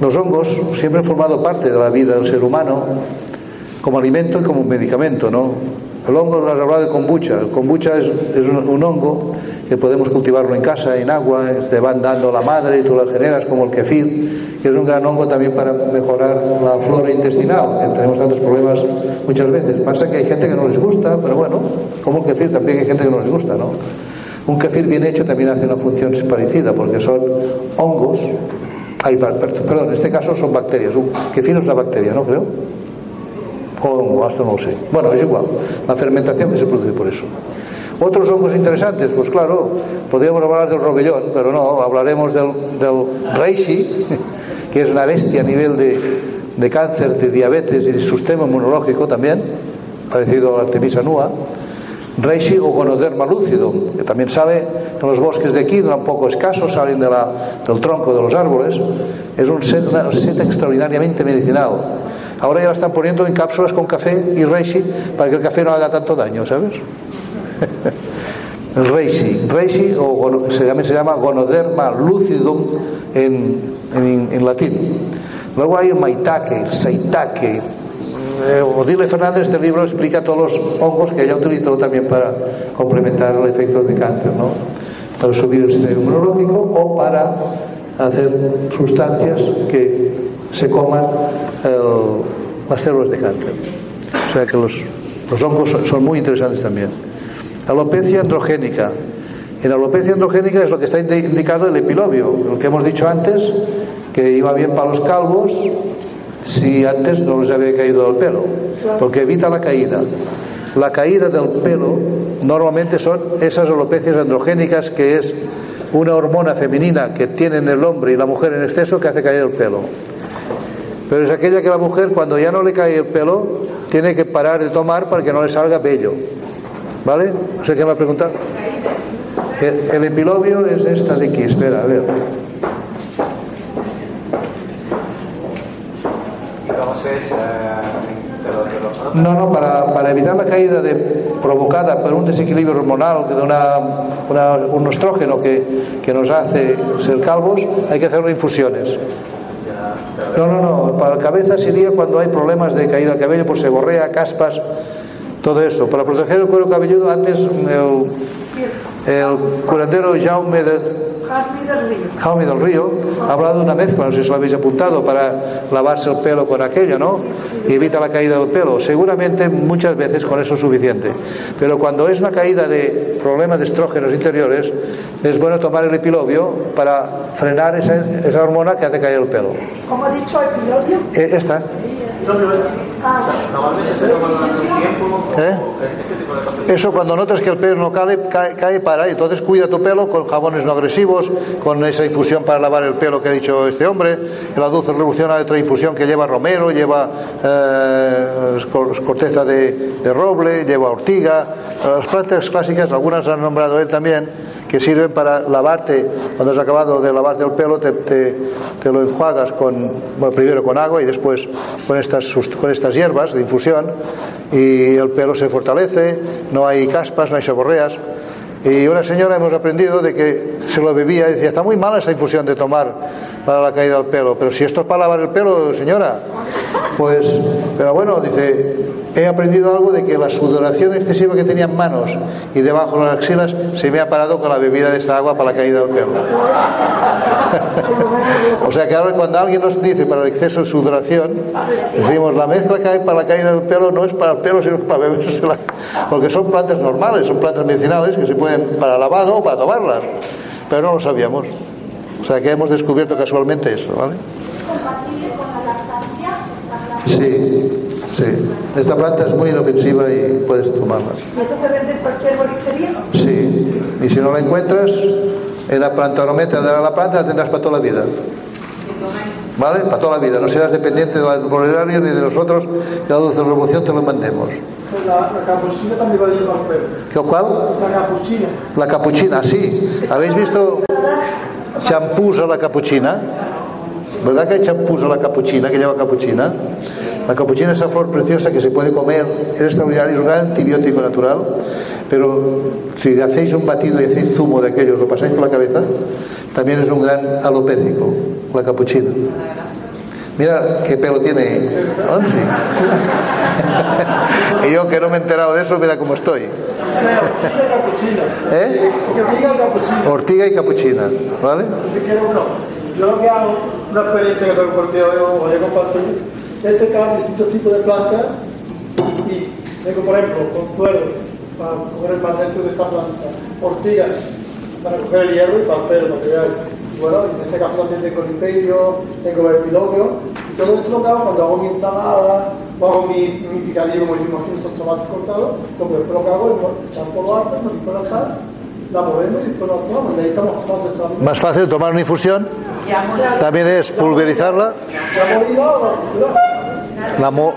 Los hongos siempre han formado parte de la vida del ser humano como alimento y como medicamento, ¿no? El hongo, nos has hablado de kombucha. El kombucha es, un, hongo que podemos cultivarlo en casa, en agua, te van dando la madre y tú lo generas como el kefir, que es un gran hongo también para mejorar la flora intestinal, que tenemos tantos problemas muchas veces. Pasa que hay gente que no les gusta, pero bueno, como el kefir también hay gente que no les gusta, ¿no? Un kefir bien hecho también hace una función parecida, porque son hongos Ay, perdón, en este caso son bacterias. Un kefir es una bacteria, ¿no creo? O hongo, esto no lo sé. Bueno, es igual. La fermentación que se produce por eso. Otros hongos interesantes, pues claro, podríamos hablar del robellón, pero no, hablaremos del, del reishi, que es una bestia a nivel de, de cáncer, de diabetes y de sistema inmunológico también, parecido a la Artemisa nua. Reishi o Gonoderma lúcido, que también sale en los bosques de aquí, un poco escasos, salen del tronco de los árboles. Es un set, seta extraordinariamente medicinal. Ahora ya la están poniendo en cápsulas con café y Reishi para que el café no haga tanto daño, ¿sabes? Reishi. Reishi o se llama, se llama Gonoderma lucidum en, en, latín. Luego hay el Maitake, el eh, Odile Fernández este libro explica todos los hongos que ella utilizó también para complementar el efecto de cáncer, ¿no? Para subir el sistema inmunológico o para hacer sustancias que se coman el, las células de cáncer. O sea que los, los hongos son, son muy interesantes también. Alopecia androgénica. En alopecia androgénica es lo que está indicado el epilobio, el que hemos dicho antes, que iba bien para los calvos, si antes no les había caído el pelo, porque evita la caída. La caída del pelo normalmente son esas alopecias androgénicas, que es una hormona femenina que tienen el hombre y la mujer en exceso que hace caer el pelo. Pero es aquella que la mujer, cuando ya no le cae el pelo, tiene que parar de tomar para que no le salga bello. ¿Vale? Sé qué me ha preguntado. El, el epilobio es esta de aquí, espera, a ver. No, no, para, para, evitar la caída de, provocada por un desequilibrio hormonal, de una, una, un estrógeno que, que, nos hace ser calvos, hay que hacer infusiones. No, no, no, para la cabeza sería cuando hay problemas de caída de cabello por seborrea, caspas, todo eso. Para proteger el cuero cabelludo, antes el, el curandero Jaume de, Jaume del Río ha hablado de una mezcla, no sé si lo habéis apuntado, para lavarse el pelo con aquello, ¿no? Y evita la caída del pelo. Seguramente muchas veces con eso es suficiente. Pero cuando es una caída de problemas de estrógenos interiores, es bueno tomar el epilobio para frenar esa, esa hormona que hace caer el pelo. ¿Cómo ha dicho epilobio? Eh, esta. ¿Eh? Eso cuando notas que el pelo no cae, cae, cae, para, y entonces cuida tu pelo con jabones no agresivos, con esa infusión para lavar el pelo que ha dicho este hombre. La dulce revolución hay otra infusión que lleva romero, lleva eh, corteza de, de, roble, lleva ortiga. Las plantas clásicas, algunas han nombrado él también, que sirven para lavarte, cuando has acabado de lavarte el pelo, te, lo enjuagas con, primero con agua y después con estas, con estas hierbas de infusión y el pelo se fortalece, no hay caspas, no hay seborreas. Y una señora hemos aprendido de que se lo bebía y decía, está muy mala esa infusión de tomar para la caída del pelo. Pero si esto es para lavar el pelo, señora, pues, pero bueno, dice, he aprendido algo de que la sudoración excesiva que tenía en manos y debajo de las axilas se me ha parado con la bebida de esta agua para la caída del pelo. o sea que ahora cuando alguien nos dice para el exceso de sudoración, decimos la mezcla que hay para la caída del pelo no es para el pelo, sino para bebérsela. Porque son plantas normales, son plantas medicinales que se pueden para lavado o para tomarlas. Pero no lo sabíamos. O sea que hemos descubierto casualmente esto, ¿vale? compatible con la lactancia? Sí, sí. Esta planta es muy inofensiva y puedes tomarla. ¿Y esto se vende en cualquier bolistería? Sí. Y si no la encuentras, en la planta no te dará la planta, la tendrás para toda la vida. ¿Vale? Para toda la vida. No serás dependiente de la ni de nosotros que la dulce revolución te lo mandemos. La, la capuchina también va a el pelo. ¿Qué cuál? La capuchina. La capuchina, sí. ¿Habéis visto champús a la capuchina? ¿Verdad que hay champús a la capuchina, que lleva capuchina? La capuchina es esa flor preciosa que se puede comer, es extraordinario, es un gran antibiótico natural, pero si hacéis un batido y hacéis zumo de aquellos, lo pasáis por la cabeza, también es un gran alopécico, la capuchina. Mira qué pelo tiene Onsi. y yo que no me he enterado de eso, mira cómo estoy. ¿Eh? Ortiga y capuchina, ¿vale? Yo lo que hago, una experiencia que tengo compartido, yo voy a compartir, es secar distintos tipos de plantas y tengo, por ejemplo, consuelo para coger el magnesio de esta planta, ortigas para coger el hierro y para el pelo, para que veáis. Bueno, en este caso también tengo limperio, tengo epilogio, y todo esto lo que hago cuando hago mi ensalada, o hago mi, mi picadillo, como decimos aquí, nuestros tomates cortados, lo que después lo que hago es echar polvo alto, no dispongo la movemos y después la tomamos, y ahí estamos tomando. Más fácil tomar una infusión también es pulverizarla. La, mo-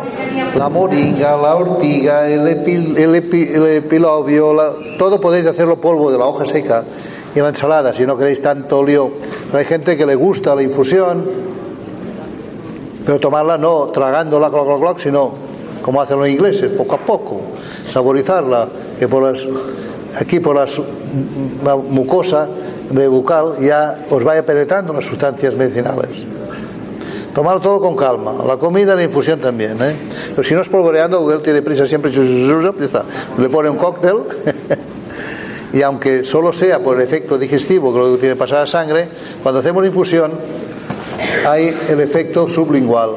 la moringa, la ortiga, el, epi- el, epi- el epilobio, la- todo podéis hacerlo polvo de la hoja seca y la ensalada, si no queréis tanto lío. Pero hay gente que le gusta la infusión, pero tomarla no tragándola, cloc, cloc, cloc, sino como hacen los ingleses, poco a poco, saborizarla, que por las, aquí por las, la mucosa de bucal ya os vaya penetrando las sustancias medicinales. Tomarlo todo con calma. La comida, la infusión también. ¿eh? Pero si no es polvoreando, él tiene prisa siempre. Le pone un cóctel. Y aunque solo sea por el efecto digestivo que lo que tiene pasar a sangre, cuando hacemos la infusión hay el efecto sublingual.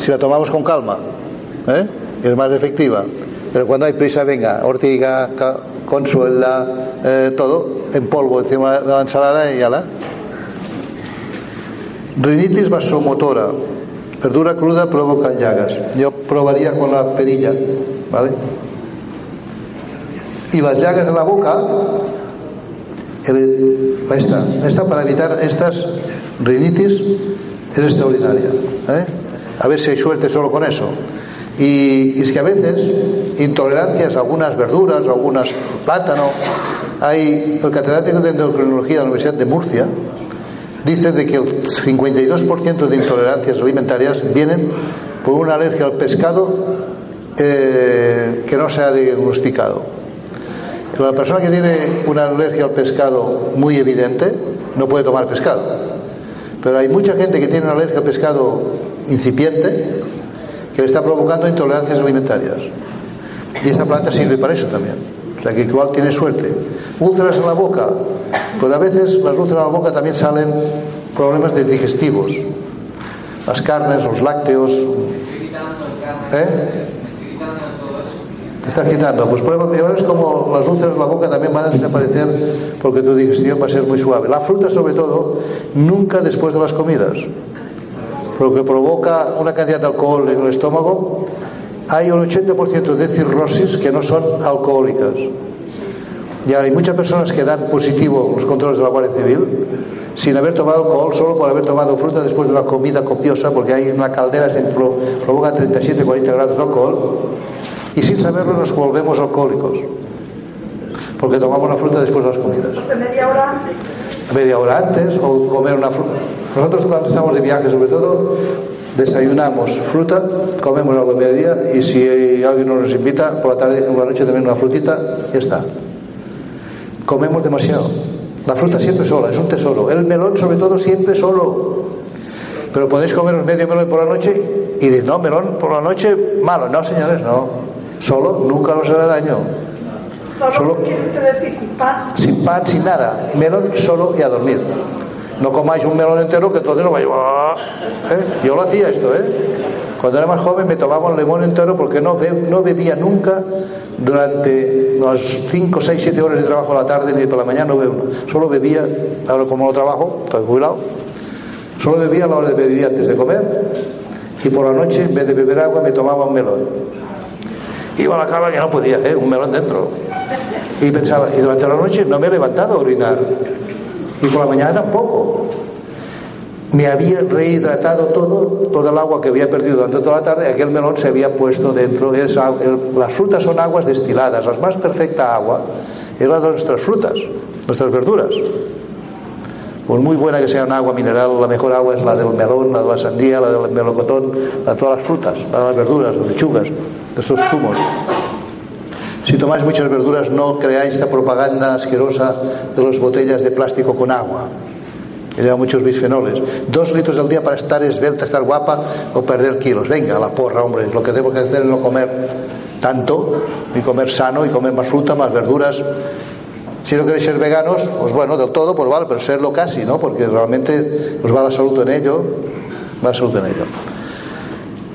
Si la tomamos con calma, ¿eh? es más efectiva. Pero cuando hay prisa, venga, ortiga, consuela, eh, todo en polvo encima de la ensalada y ya la. Rinitis vasomotora. Verdura cruda provoca llagas. Yo probaría con la perilla, ¿vale? Y las llagas en la boca, esta, esta para evitar estas rinitis es extraordinaria. ¿eh? A ver si hay suerte solo con eso. Y, es que a veces intolerancias a algunas verduras o algunas plátano. Hay el catedrático de endocrinología de la Universidad de Murcia dice de que el 52% de intolerancias alimentarias vienen por una alergia al pescado eh, que no se ha diagnosticado. La persona que tiene una alergia al pescado muy evidente no puede tomar pescado. Pero hay mucha gente que tiene una alergia al pescado incipiente que le está provocando intolerancias alimentarias. Y esta planta sirve para eso también. O sea que igual tiene suerte. Úlceras en la boca. Pues a veces las úlceras en la boca también salen problemas de digestivos. Las carnes, los lácteos. ¿Eh? ¿Te estás quitando? Pues prueba, y ahora es como las úlceras en la boca también van a desaparecer porque tu digestión va a ser muy suave. La fruta, sobre todo, nunca después de las comidas. Porque provoca una cantidad de alcohol en el estómago. Hay un 80% de cirrosis que no son alcohólicas. Y hay muchas personas que dan positivo los controles de la Guardia Civil sin haber tomado alcohol, solo por haber tomado fruta después de una comida copiosa, porque hay una caldera que pro- provoca 37-40 grados de alcohol, y sin saberlo nos volvemos alcohólicos, porque tomamos la fruta después de las comidas media hora antes. media hora antes o comer una fruta. Nosotros cuando estamos de viaje sobre todo desayunamos fruta, comemos algo a mediodía y si alguien no nos invita por la tarde o por la noche también una frutita, ya está. Comemos demasiado La fruta siempre sola, es un tesoro. El melón, sobre todo, siempre solo. Pero podéis comer medio melón por la noche y decir, no, melón por la noche, malo. No, señores, no. Solo nunca os hará daño. Solo, sin pan. Sin nada. Melón solo y a dormir. No comáis un melón entero que entonces no vais. ¿Eh? Yo lo hacía esto, ¿eh? Cuando era más joven me tomaba un limón entero porque no, be- no bebía nunca durante las 5, 6, 7 horas de trabajo a la tarde ni por la mañana. No bebo. Solo bebía, ahora como no trabajo, estoy jubilado, solo bebía a la hora de beber antes de comer y por la noche en vez de beber agua me tomaba un melón. Iba a la cama que no podía, ¿eh? un melón dentro. Y pensaba, y durante la noche no me he levantado a orinar. Y por la mañana tampoco. Me había rehidratado todo, toda el agua que había perdido durante toda la tarde, aquel melón se había puesto dentro. El- las frutas son aguas destiladas, la más perfecta agua es de nuestras frutas, nuestras verduras. Por muy buena que sea un agua mineral, la mejor agua es la del melón, la de la sandía, la del melocotón, la de todas las frutas, la de las verduras, las lechugas, de estos zumos. Si tomáis muchas verduras, no creáis esta propaganda asquerosa de las botellas de plástico con agua, que lleva muchos bisfenoles. Dos litros al día para estar esbelta, estar guapa o perder kilos. Venga, la porra, hombre. Lo que tengo que hacer es no comer tanto, y comer sano, y comer más fruta, más verduras. Si no queréis ser veganos, pues bueno, del todo, pues vale, pero serlo casi, ¿no? Porque realmente os va la salud en ello, va la salud en ello.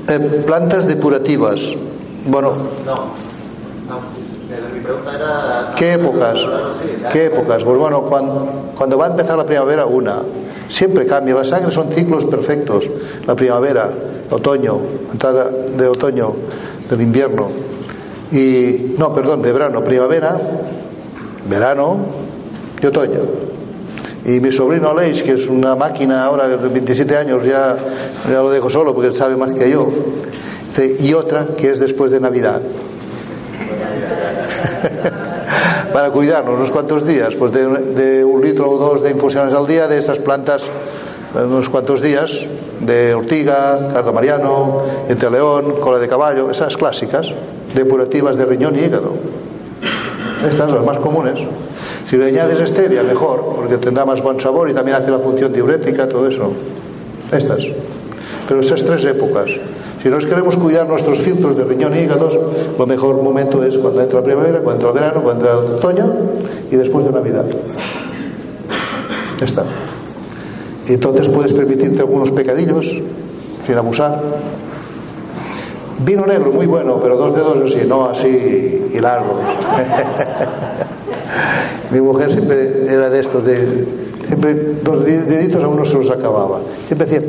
Eh, plantas depurativas. Bueno, No, mi pregunta era. ¿Qué épocas? ¿Qué épocas? Pues bueno, cuando, cuando va a empezar la primavera, una. Siempre cambia. La sangre son ciclos perfectos. La primavera, otoño, entrada de otoño, del invierno. Y, no, perdón, de verano, primavera, verano y otoño. Y mi sobrino Aleix, que es una máquina ahora de 27 años, ya, ya lo dejo solo porque sabe más que yo. Y otra que es después de Navidad para cuidarnos unos cuantos días, pues de, un litro o dos de infusiones al día de estas plantas, unos cuantos días, de ortiga, cardamariano, león, cola de caballo, esas clásicas, depurativas de riñón y hígado. Estas las más comunes. Si le añades stevia, mejor, porque tendrá más buen sabor y también hace la función diurética, todo eso. Estas. Pero esas tres épocas. Si nos queremos cuidar nuestros filtros de riñón y hígados, lo mejor momento es cuando entra la primavera, cuando entra el verano, cuando entra el otoño y después de Navidad. Ya está. Entonces puedes permitirte algunos pecadillos sin abusar. Vino negro, muy bueno, pero dos dedos así, no así y largos. Mi mujer siempre era de estos, de siempre dos deditos a uno se los acababa. Siempre decía,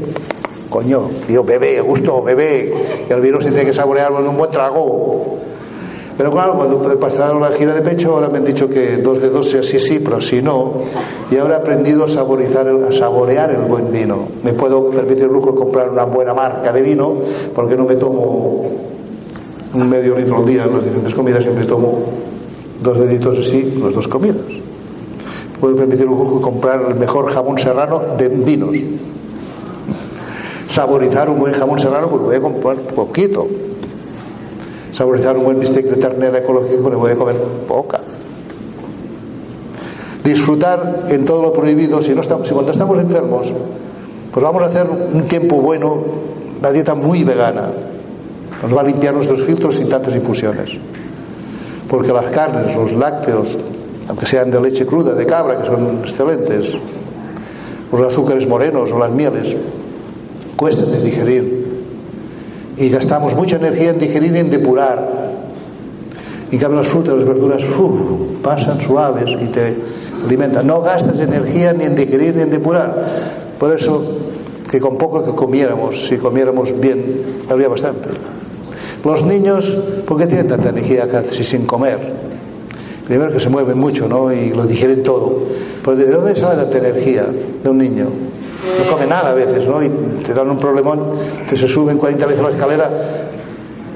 coño, tío, bebé, gusto, bebé, el vino se tiene que saborearlo en un buen trago. Pero claro, cuando pasaron la gira de pecho, ahora me han dicho que dos dedos sea sí, sí, pero si no. Y ahora he aprendido a, saborizar el- a saborear el buen vino. Me puedo permitir el lujo de comprar una buena marca de vino, porque no me tomo un medio litro al día en las diferentes comidas, siempre tomo dos deditos así, las dos comidas. Puedo permitir el lujo de comprar el mejor jamón serrano de vinos. Saborizar un buen jamón serrano, pues voy a comprar poquito. Saborizar un buen bistec de ternera ecológico, pues voy a comer poca. Disfrutar en todo lo prohibido, si, no estamos, si cuando estamos enfermos, pues vamos a hacer un tiempo bueno, una dieta muy vegana. Nos va a limpiar nuestros filtros sin tantas infusiones. Porque las carnes, los lácteos, aunque sean de leche cruda, de cabra, que son excelentes, los azúcares morenos o las mieles, cuestan de digerir. Y gastamos mucha energía en digerir y en depurar. En cambio, las frutas, las verduras, ¡uf! pasan suaves y te alimentan. No gastas energía ni en digerir ni en depurar. Por eso, que con poco que comiéramos, si comiéramos bien, habría bastante. Los niños, ¿por qué tienen tanta energía casi sin comer? Primero que se mueven mucho, ¿no? Y lo digieren todo. Pero ¿de dónde sale tanta energía de un niño? No come nada a veces, ¿no? Y te dan un problemón, te se suben 40 veces la escalera.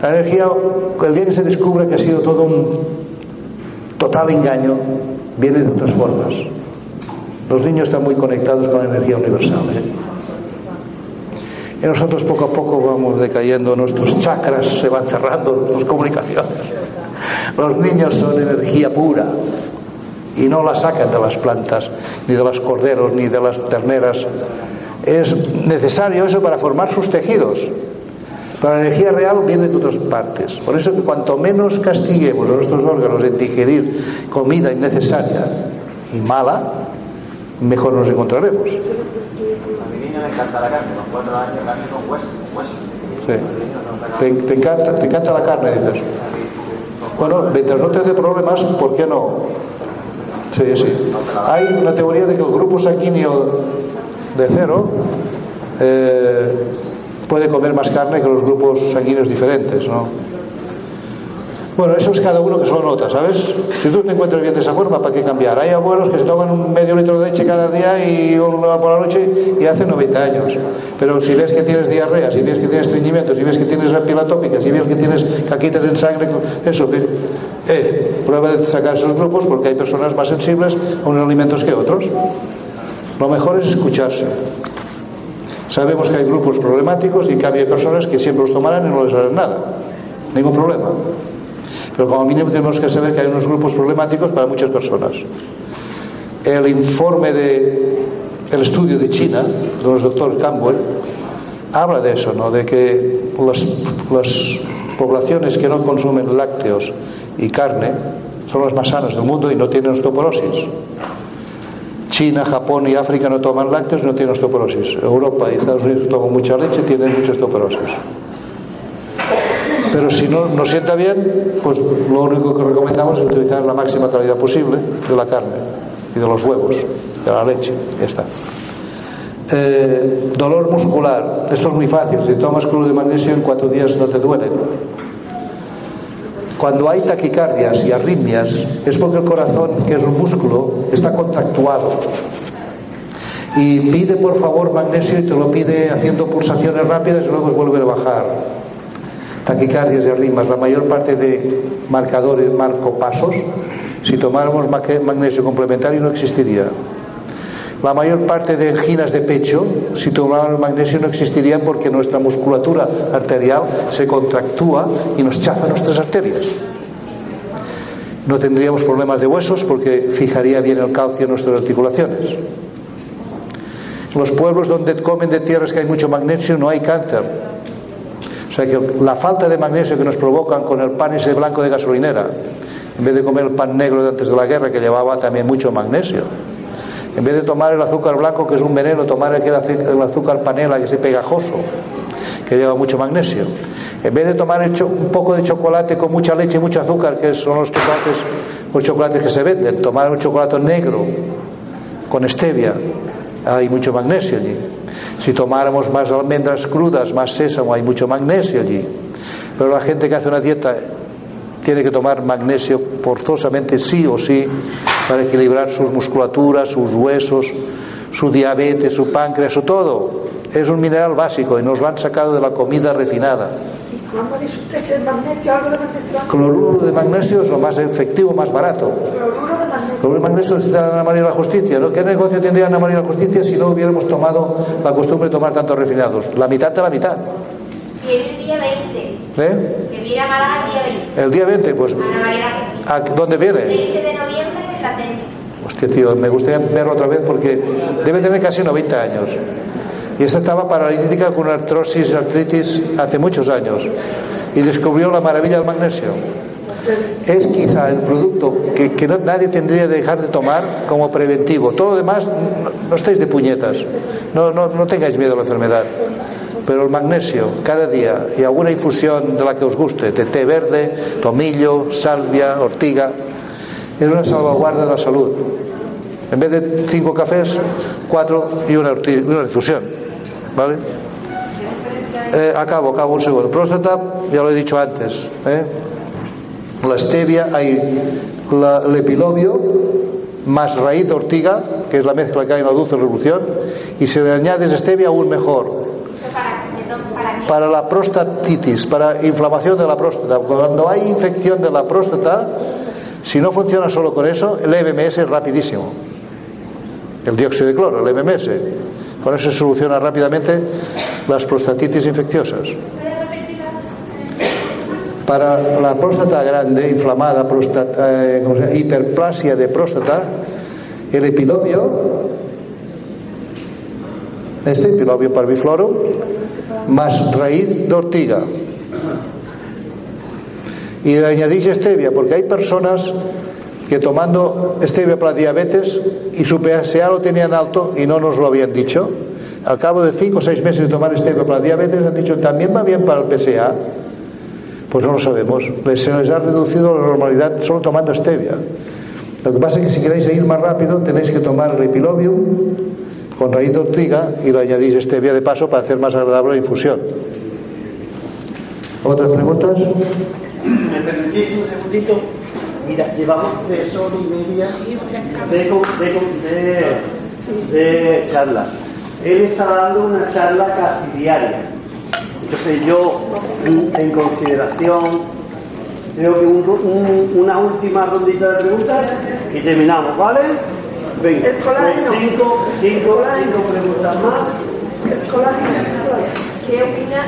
La energía, el día que se descubre que ha sido todo un total engaño, viene de otras formas. Los niños están muy conectados con la energía universal. ¿eh? Y nosotros poco a poco vamos decayendo, nuestros chakras se van cerrando, nuestras comunicaciones. Los niños son energía pura y no la sacan de las plantas, ni de los corderos, ni de las terneras. Es necesario eso para formar sus tejidos. Pero la energía real viene de otras partes. Por eso que cuanto menos castiguemos a nuestros órganos en digerir comida innecesaria y mala, mejor nos encontraremos. A mi niño le encanta la carne, con cuatro años, carne con hueso. hueso. Sí. Te, te encanta, te encanta la carne, dices. Bueno, mientras no te dé problemas, ¿por qué no? Sí, sí. Hay una teoría de que el grupo sanguíneo de cero eh, puede comer más carne que los grupos sanguíneos diferentes, ¿no? Bueno, eso es cada uno que solo nota, ¿sabes? Si tú te encuentras bien de esa forma, ¿para qué cambiar? Hay abuelos que se toman un medio litro de leche cada día y una por la noche y hacen 90 años. Pero si ves que tienes diarrea, si ves que tienes estreñimiento, si ves que tienes piel atópica, si ves que tienes caquitas en sangre, eso. Eh, prueba de sacar esos grupos porque hay personas más sensibles a unos alimentos que otros. Lo mejor es escucharse. Sabemos que hay grupos problemáticos y cambio hay personas que siempre los tomarán y no les harán nada. Ningún problema. Pero como mínimo tenemos que saber que hay unos grupos problemáticos para muchas personas. El informe de el estudio de China, del doctor Campbell, habla de eso, ¿no? de que las, las poblaciones que no consumen lácteos y carne son las más sanas del mundo y no tienen osteoporosis. China, Japón y África no toman lácteos y no tienen osteoporosis. Europa y Estados Unidos toman mucha leche y tienen mucha osteoporosis. Pero si no nos sienta bien, pues lo único que recomendamos es utilizar la máxima calidad posible de la carne y de los huevos, de la leche. Ya está. Eh, dolor muscular. Esto es muy fácil. Si tomas cloruro de magnesio en cuatro días no te duelen. Cuando hay taquicardias y arritmias es porque el corazón, que es un músculo, está contractuado. Y pide por favor magnesio y te lo pide haciendo pulsaciones rápidas y luego vuelve a bajar. Taquicardias y arritmias, la mayor parte de marcadores, marcopasos, si tomáramos magnesio complementario no existiría. La mayor parte de anginas de pecho, si tomáramos magnesio, no existirían porque nuestra musculatura arterial se contractúa y nos chafa nuestras arterias. No tendríamos problemas de huesos porque fijaría bien el calcio en nuestras articulaciones. Los pueblos donde comen de tierras que hay mucho magnesio no hay cáncer. O sea que la falta de magnesio que nos provocan con el pan ese blanco de gasolinera, en vez de comer el pan negro de antes de la guerra que llevaba también mucho magnesio, en vez de tomar el azúcar blanco que es un veneno, tomar aquel el azúcar panela que es pegajoso, que lleva mucho magnesio, en vez de tomar un poco de chocolate con mucha leche y mucho azúcar, que son los chocolates, los chocolates que se venden, tomar un chocolate negro con stevia, hay mucho magnesio allí. Si tomáramos más almendras crudas, más sésamo, hay mucho magnesio allí. Pero la gente que hace una dieta tiene que tomar magnesio forzosamente sí o sí para equilibrar sus musculaturas, sus huesos, su diabetes, su páncreas, su todo. Es un mineral básico y nos lo han sacado de la comida refinada. ¿Y cuándo dice usted que el magnesio, algo de magnesio? Cloruro de magnesio es lo más efectivo, más barato. Cloruro de magnesio necesita Ana María de la Justicia. ¿no? ¿Qué negocio tendría Ana María de la Justicia si no hubiéramos tomado la costumbre de tomar tantos refinados? La mitad de la mitad. Viene el día 20. ¿eh? Que viene a Málaga el día 20. El día 20, pues, Ana María la Justicia. ¿a ¿dónde viene? 20 de noviembre en la centro. Hostia, tío, me gustaría verlo otra vez porque debe tener casi 90 años. Y esta estaba paralítica con artrosis, artritis hace muchos años. Y descubrió la maravilla del magnesio. Es quizá el producto que, que nadie tendría que dejar de tomar como preventivo. Todo lo demás, no, no estéis de puñetas. No, no, no tengáis miedo a la enfermedad. Pero el magnesio, cada día, y alguna infusión de la que os guste, de té verde, tomillo, salvia, ortiga, es una salvaguarda de la salud. En vez de cinco cafés, cuatro y una, una infusión. ¿Vale? Eh, acabo, acabo un segundo. Próstata, ya lo he dicho antes. ¿eh? La stevia, hay la- el epilobio más raíz de ortiga, que es la mezcla que hay en la dulce revolución, y si le añades stevia, aún mejor. Para, la prostatitis, para inflamación de la próstata. Cuando hay infección de la próstata, si no funciona solo con eso, el MMS es rapidísimo. El dióxido de cloro, el MMS. Con eso se soluciona rápidamente las prostatitis infecciosas. Para la próstata grande, inflamada, próstata, eh, hiperplasia de próstata, el epilobio, este epilobio parviflorum, más raíz de ortiga. Y le añadís stevia, porque hay personas que tomando stevia para diabetes y su PSA lo tenían alto y no nos lo habían dicho. Al cabo de cinco o seis meses de tomar stevia para diabetes han dicho también va bien para el PSA. Pues no lo sabemos. Se les ha reducido la normalidad solo tomando stevia. Lo que pasa es que si queréis ir más rápido tenéis que tomar el epilobium con raíz de ortiga y le añadís stevia de paso para hacer más agradable la infusión. ¿Otras preguntas? ¿Me permitís un segundito? Mira, llevamos tres horas y media de, de, de- de charlas. Él está dando una charla casi diaria. Entonces yo, en consideración, creo que un- un- una última rondita de preguntas y terminamos, ¿vale? Venga, El colágeno. pues cinco, cinco, cinco preguntas más. El colágeno. ¿Qué opina,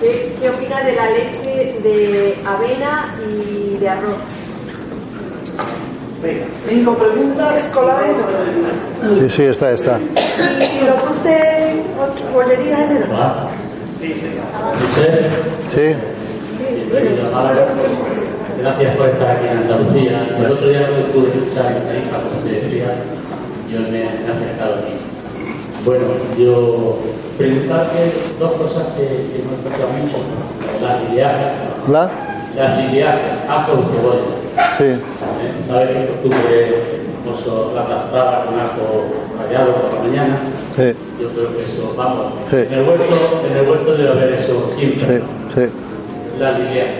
qué, qué opina de la leche de avena y de arroz? Venga, cinco preguntas. Sí, sí, está, está. Y, lo puse otra bollería general. Sí, sí. Sí. Gracias por estar aquí en Andalucía. El otro día no pude escuchar en Tarifa, como se decía, yo me, me he acercado aquí. Bueno, yo preguntarte dos cosas que, que me han pasado mucho. Las liliacas, ¿La? Las liliacas, ajo y cebolla. Sí. ¿eh? ¿Sabes que costumbre la tostada con ajo rallado por la mañana? Sí, Yo creo que eso, vamos, Sí. en, el huerto, en el huerto debe haber eso siempre. sí, sí. La liliaca.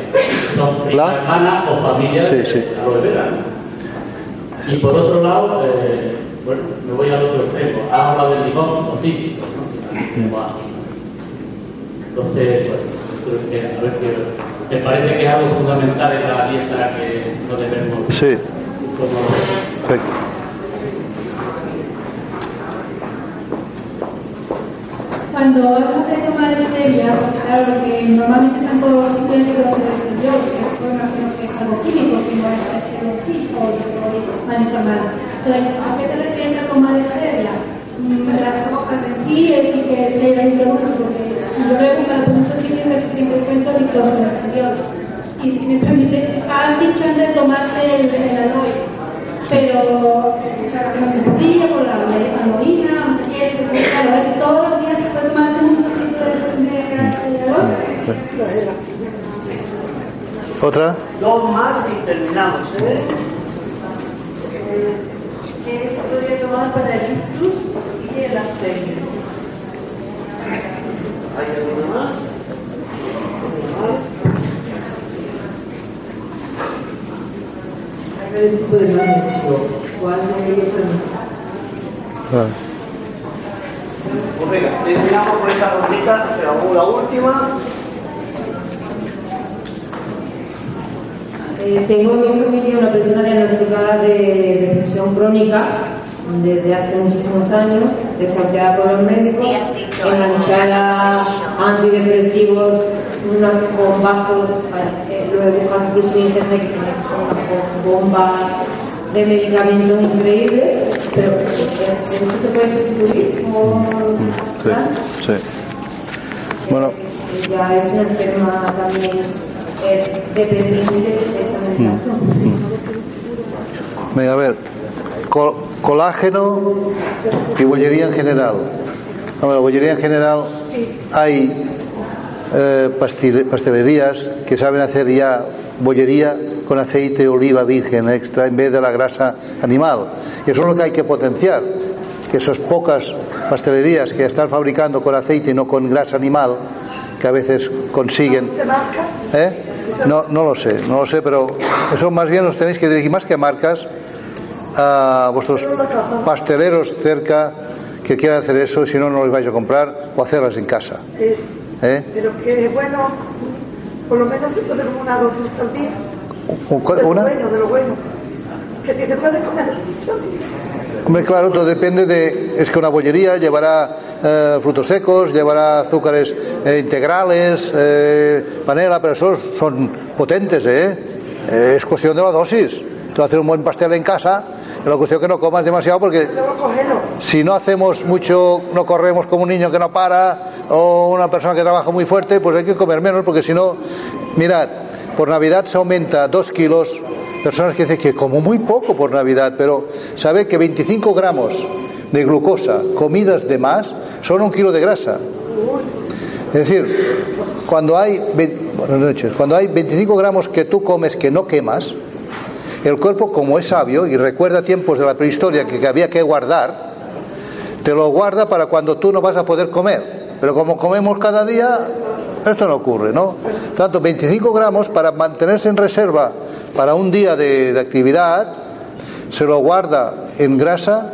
Son prima ¿La? hermana o familia Sí, de sí. aloe vera. ¿no? Y por otro lado, eh, bueno, me voy al otro extremo. Ha hablado del limón o típico, ¿no? Entonces, bueno, creo que, a ver, que me parece que es algo fundamental en la dieta que no debemos Sí, como perfecto. Cuando vas a hacer tomar stevia, claro, lo que normalmente están todos los sitios libros en el exterior, que eso imagino que es algo químico, que no es la stevia en sí, o o mal informado. Entonces, ¿a qué te refieres a tomar stevia? Mm, Las hojas en sí, el que se iba introducido, porque yo he buscado por muchos se siempre en el exterior. Y si me permite, han dicho de tomarte el, el aloe pero o sea, que no se podía por la aloína, no sé qué, se puede, claro, es todos los días se puede tomar un poquito de de aloe. ¿Otra? Dos más y terminamos, ¿eh? ¿Qué se podría tomar para el ictus y el astenia? ¿Hay alguna más? ¿Alguna más? Hay un tipo de magnesio. ¿Cuál de ellos Ah. Pues venga, terminamos con esta rondita, pero la última. Eh, tengo en mi familia una persona diagnosticada de depresión crónica desde hace muchísimos años, desahuciada por el médico, enganchada a antidepresivos, unos bombazos, eh, lo he buscado incluso en internet que tiene que ser de medicamentos increíbles, pero eh, ¿eso se puede sustituir? como Sí, sí. Bueno, Ella es una enferma también eh, dependiente de esa medicación. venga, a ver. Col- colágeno y bollería en general. A ver, bollería en general hay eh, pastelerías que saben hacer ya bollería con aceite de oliva virgen extra en vez de la grasa animal. Y eso es lo que hay que potenciar, que esas pocas pastelerías que están fabricando con aceite y no con grasa animal, que a veces consiguen... ¿Eh? No, no lo sé, no lo sé, pero eso más bien os tenéis que dirigir más que a marcas a vuestros pasteleros cerca que quieran hacer eso, si no, no los vais a comprar o hacerlas en casa. Es- ¿Eh? pero que bueno, por lo menos se puede comer una dos al día. ¿Un- De lo bueno, de lo bueno. Que si se puede comer. Hombre, claro, todo depende de. Es que una bollería llevará eh, frutos secos, llevará azúcares eh, integrales, eh, panela, pero esos son potentes, ¿eh? Eh, Es cuestión de la dosis. Tú hacer un buen pastel en casa, es la cuestión que no comas demasiado porque si no hacemos mucho, no corremos como un niño que no para o una persona que trabaja muy fuerte, pues hay que comer menos porque si no, mirad, por Navidad se aumenta dos kilos, personas que dicen que como muy poco por Navidad, pero sabe que 25 gramos de glucosa comidas de más son un kilo de grasa. Es decir, cuando hay, buenas cuando hay 25 gramos que tú comes que no quemas, el cuerpo, como es sabio y recuerda tiempos de la prehistoria que había que guardar, te lo guarda para cuando tú no vas a poder comer. Pero como comemos cada día, esto no ocurre, ¿no? Tanto 25 gramos para mantenerse en reserva para un día de, actividad, se lo guarda en grasa,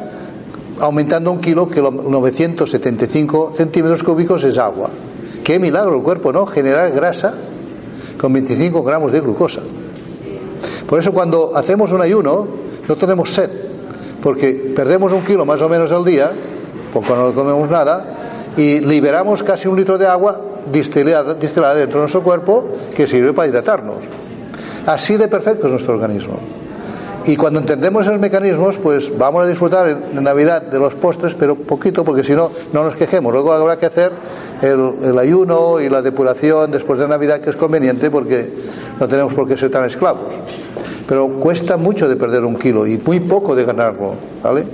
aumentando un kilo, que lo- 975 centímetros cúbicos es agua. Qué milagro el cuerpo, ¿no? Generar grasa con 25 gramos de glucosa. Por eso cuando hacemos un ayuno no tenemos sed, porque perdemos un kilo más o menos al día, porque no comemos nada, y liberamos casi un litro de agua distilada, dentro de nuestro cuerpo que sirve para hidratarnos. Así de perfecto es nuestro organismo. Y cuando entendemos esos mecanismos, pues vamos a disfrutar en, Navidad de los postres, pero poquito, porque si no, no nos quejemos. Luego habrá que hacer el ayuno y la depuración después de Navidad, que es conveniente porque no tenemos por qué ser tan esclavos. Pero cuesta mucho de perder un kilo y muy poco de ganarlo, ¿vale?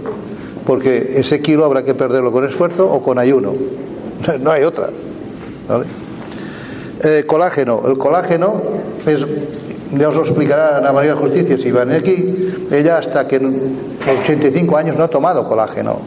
Porque ese kilo habrá que perderlo con esfuerzo o con ayuno. No hay otra, ¿vale? Eh, colágeno. El colágeno es, ya os lo explicará Ana María Justicia si van aquí, ella hasta que en 85 años no ha tomado colágeno.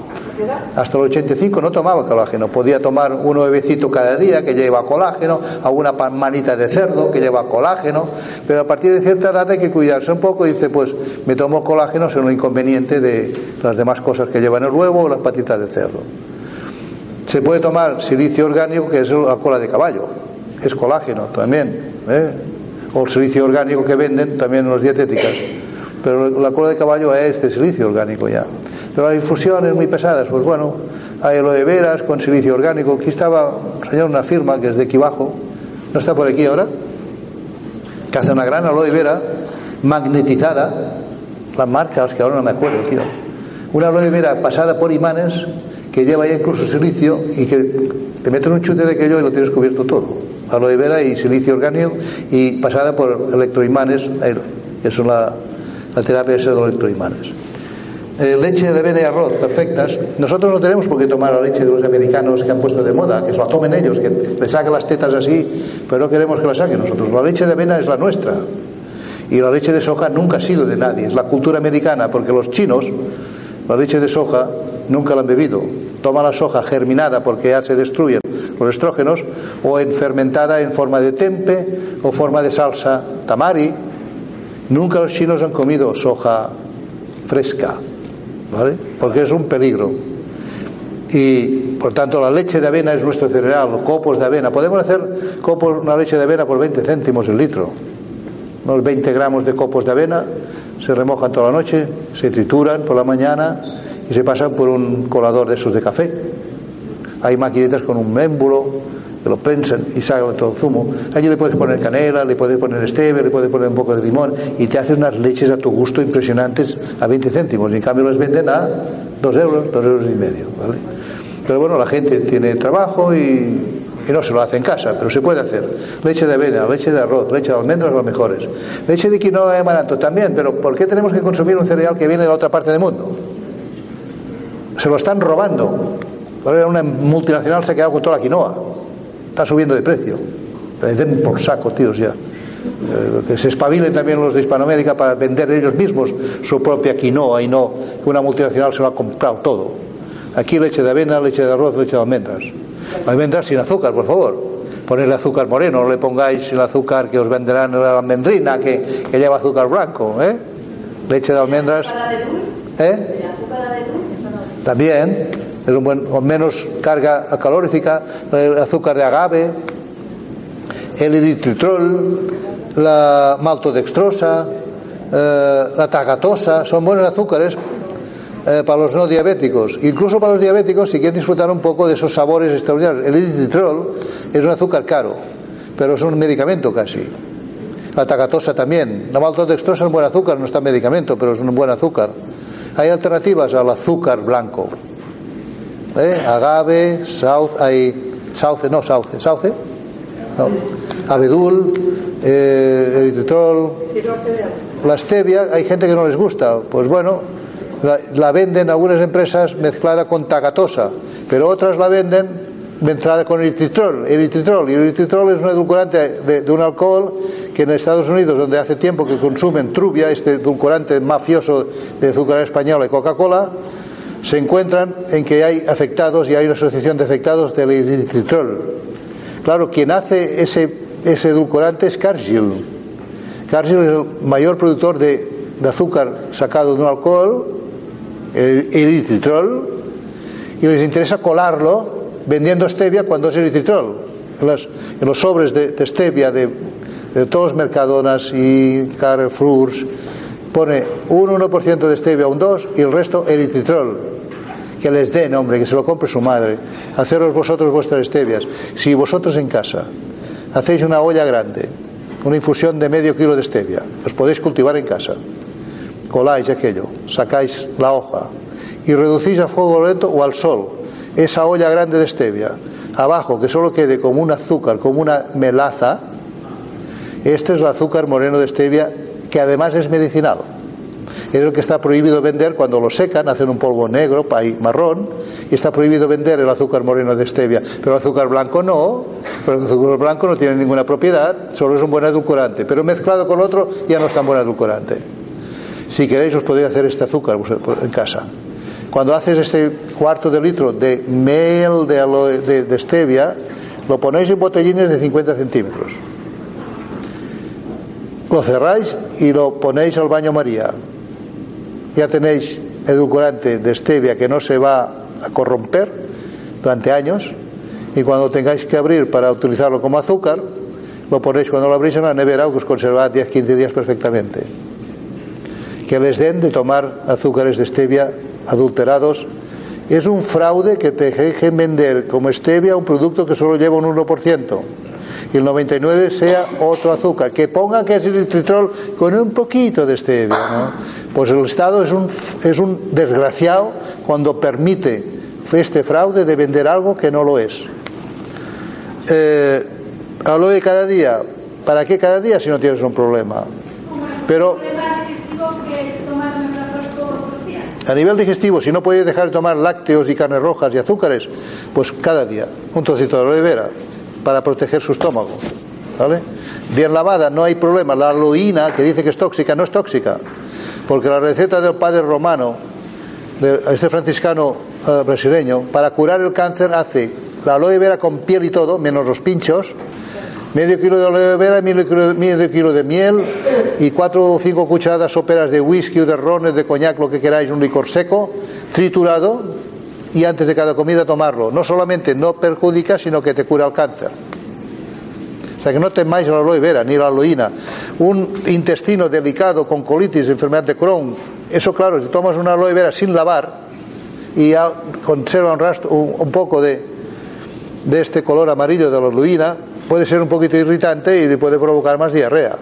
Hasta los 85 no tomaba colágeno. Podía tomar un huevecito cada día que lleva colágeno, alguna manita de cerdo que lleva colágeno, pero a partir de cierta edad hay que cuidarse un poco y dice, pues me tomo colágeno sin lo inconveniente de las demás cosas que llevan el huevo o las patitas de cerdo. Se puede tomar silicio orgánico, que es la cola de caballo, es colágeno también, ¿eh? o silicio orgánico que venden también en las dietéticas. Pero la cola de caballo es de silicio orgánico ya. Pero las infusiones muy pesadas, pues bueno, hay aloe veras con silicio orgánico. Aquí estaba, señor, una firma que es de aquí abajo, ¿no está por aquí ahora? Que hace una gran aloe vera magnetizada, las marcas que ahora no me acuerdo, tío. Una aloe vera pasada por imanes que lleva ya incluso silicio y que te meten un chute de aquello y lo tienes cubierto todo. Aloe vera y silicio orgánico y pasada por electroimanes, eso es la, terapia de los electroimanes. Eh, leche de avena y arroz, perfectas. Nosotros no tenemos por qué tomar la leche de los americanos que han puesto de moda, que se la tomen ellos, que le saquen las tetas así, pero no queremos que la saquen nosotros. La leche de avena es la nuestra. Y la leche de soja nunca ha sido de nadie, es la cultura americana, porque los chinos, la leche de soja nunca la han bebido. Toman la soja germinada porque ya se destruyen los estrógenos, o en fermentada en forma de tempe o forma de salsa tamari. Nunca los chinos han comido soja fresca, Porque es un peligro. Y por tanto la leche de avena es nuestro cereal, copos de avena. Podemos hacer copos, una leche de avena por 20 céntimos el litro. Unos 20 gramos de copos de avena se remojan toda la noche, se trituran por la mañana y se pasan por un colador de esos de café. Hay maquinitas con un émbulo que lo prensan y sacan todo el zumo. Allí le puedes poner canela, le puedes poner stevia, le puedes poner un poco de limón y te haces unas leches a tu gusto impresionantes a 20 céntimos. Y en cambio las venden a 2 euros, 2 euros y medio. ¿vale? Pero bueno, la gente tiene trabajo y, y no se lo hace en casa, pero se puede hacer. Leche de avena, leche de arroz, leche de almendras, las mejores. Leche de quinoa y amaranto también, pero ¿por qué tenemos que consumir un cereal que viene de la otra parte del mundo? Se lo están robando. Ahora una multinacional se ha quedado con toda la quinoa. Está subiendo de precio. Le den por saco, tíos, ya. Eh, que se espabilen también los de Hispanoamérica para vender ellos mismos su propia quinoa y no que una multinacional se lo ha comprado todo. Aquí leche de avena, leche de arroz, leche de almendras. Almendras sin azúcar, por favor. Ponerle azúcar moreno, no le pongáis el azúcar que os venderán en la almendrina, que, que lleva azúcar blanco. ¿eh? Leche de almendras. ¿Eh? También, es un buen, con menos carga calorífica, el azúcar de agave, el eritritrol, la maltodextrosa, eh, la tagatosa, son buenos azúcares eh, para los no diabéticos. Incluso para los diabéticos, si quieren disfrutar un poco de esos sabores extraordinarios. El eritritol es un azúcar caro, pero es un medicamento casi. La tacatosa también. La maltodextrosa es un buen azúcar, no está en medicamento, pero es un buen azúcar. Hay alternativas al azúcar blanco. ¿Eh? Agave, sauce, no sauce, sauce, no, abedul, eh, la stevia, hay gente que no les gusta, pues bueno, la, venden algunas empresas mezclada con tagatosa, pero otras la venden mezclada con eritritrol, eritritrol, y el es un edulcorante de, de un alcohol que en Estados Unidos, donde hace tiempo que consumen trubia, este edulcorante mafioso de azúcar española y Coca-Cola, se encuentran en que hay afectados y hay una asociación de afectados del eritritrol. Claro, quien hace ese, ese edulcorante es Cargill. Cargill es el mayor productor de, azúcar sacado de un alcohol, el eritritrol, y les interesa colarlo vendiendo stevia cuando es eritritrol. En, los sobres de, stevia de, todos Mercadonas y Carrefour pone un 1% de stevia, un 2 y el resto eritritrol. Que les den, hombre, que se lo compre su madre. Haceros vosotros vuestras stevias. Si vosotros en casa hacéis una olla grande, una infusión de medio kilo de stevia, os podéis cultivar en casa. Coláis aquello, sacáis la hoja y reducís a fuego lento o al sol esa olla grande de stevia. Abajo, que solo quede como un azúcar, como una melaza, este es el azúcar moreno de stevia que además es medicinal. Es el que está prohibido vender cuando lo secan, hacen un polvo negro, marrón, y está prohibido vender el azúcar moreno de stevia. Pero el azúcar blanco no, pero el azúcar blanco no tiene ninguna propiedad, solo es un buen edulcorante. Pero mezclado con otro ya no es tan buen edulcorante. Si queréis os podéis hacer este azúcar en casa. Cuando haces este cuarto de litro de miel de, aloe- de, de stevia, lo ponéis en botellines de 50 centímetros. Lo cerráis y lo ponéis al baño María. Ya tenéis edulcorante de stevia que no se va a corromper durante años y cuando tengáis que abrir para utilizarlo como azúcar, lo ponéis cuando lo abrís en la nevera que os conserva 10-15 días perfectamente. Que les den de tomar azúcares de stevia adulterados es un fraude que te dejen vender como stevia un producto que solo lleva un 1% y el 99% sea otro azúcar. Que pongan que es eritritrol con un poquito de stevia. ¿no? Pues el Estado es un, es un desgraciado cuando permite este fraude de vender algo que no lo es. Eh, aloe cada día. ¿Para qué cada día si no tienes un problema? Pero problema digestivo que es tomar omeprazol todos los días. a nivel digestivo, si no puedes dejar de tomar lácteos y carnes rojas y azúcares, pues cada día un trocito de aloe vera para proteger su estómago. Bien lavada, no hay problema. La aloína, que dice que es tóxica, no es tóxica. Porque la receta del padre romano, de este franciscano eh, brasileño, para curar el cáncer hace la aloe vera con piel y todo, menos los pinchos, medio kilo de aloe vera, medio kilo, medio kilo de miel y cuatro o cinco cucharadas soperas de whisky o de ron, de coñac, lo que queráis, un licor seco, triturado y antes de cada comida tomarlo. No solamente no perjudica, sino que te cura el cáncer. O sea que no temáis la aloe vera ni la aloína. Un intestino delicado con colitis, enfermedad de Crohn, eso claro, si tomas una aloe vera sin lavar y conserva un, rastro, un, un poco de, de este color amarillo de la aloína, puede ser un poquito irritante y le puede provocar más diarrea.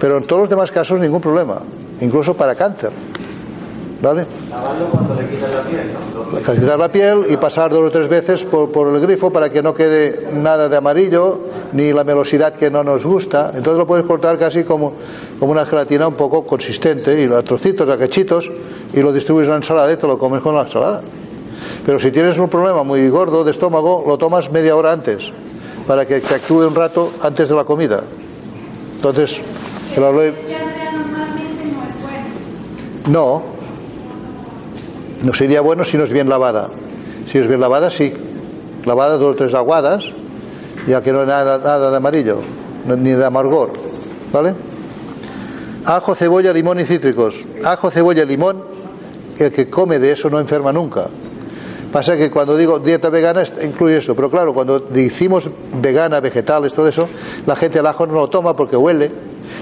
Pero en todos los demás casos ningún problema, incluso para cáncer. ¿Vale? Lavarlo cuando le quitas la piel, ¿no? Cacitar la piel y pasar dos o tres veces por, por el grifo para que no quede nada de amarillo ni la melosidad que no nos gusta. Entonces lo puedes cortar casi como, como una gelatina un poco consistente y a trocitos, a cachitos y lo distribuyes en la ensalada y te lo comes con la ensalada. Pero si tienes un problema muy gordo de estómago, lo tomas media hora antes para que te actúe un rato antes de la comida. Entonces, el aloe... No. No. Sería bueno si no es bien lavada. Si es bien lavada, sí. Lavada dos o tres aguadas, ya que no hay nada, nada de amarillo, ni de amargor. ¿Vale? Ajo, cebolla, limón y cítricos. Ajo, cebolla, limón, el que come de eso no enferma nunca. Pasa que cuando digo dieta vegana incluye eso, pero claro, cuando decimos vegana, vegetales, todo eso, la gente el ajo no lo toma porque huele.